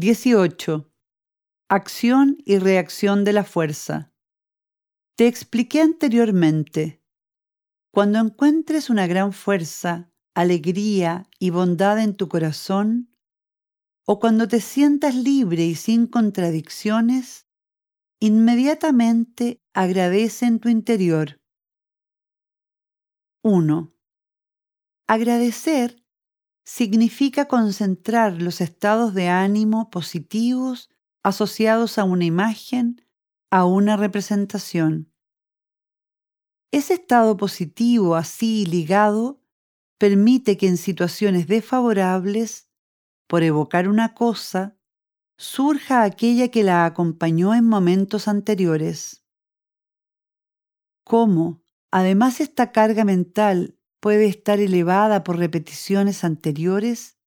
18. Acción y reacción de la fuerza. Te expliqué anteriormente. Cuando encuentres una gran fuerza, alegría y bondad en tu corazón, o cuando te sientas libre y sin contradicciones, inmediatamente agradece en tu interior. 1. Agradecer significa concentrar los estados de ánimo positivos asociados a una imagen, a una representación. Ese estado positivo así ligado permite que en situaciones desfavorables, por evocar una cosa, surja aquella que la acompañó en momentos anteriores. Como, además, esta carga mental puede estar elevada por repeticiones anteriores,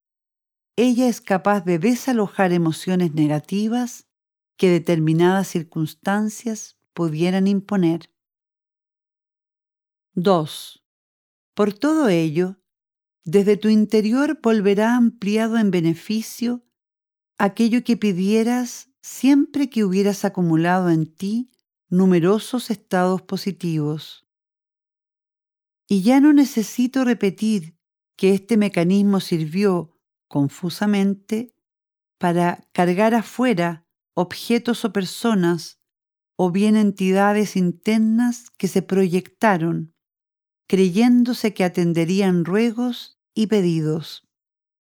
ella es capaz de desalojar emociones negativas que determinadas circunstancias pudieran imponer. 2. Por todo ello, desde tu interior volverá ampliado en beneficio aquello que pidieras siempre que hubieras acumulado en ti numerosos estados positivos. Y ya no necesito repetir que este mecanismo sirvió confusamente para cargar afuera objetos o personas o bien entidades internas que se proyectaron, creyéndose que atenderían ruegos y pedidos.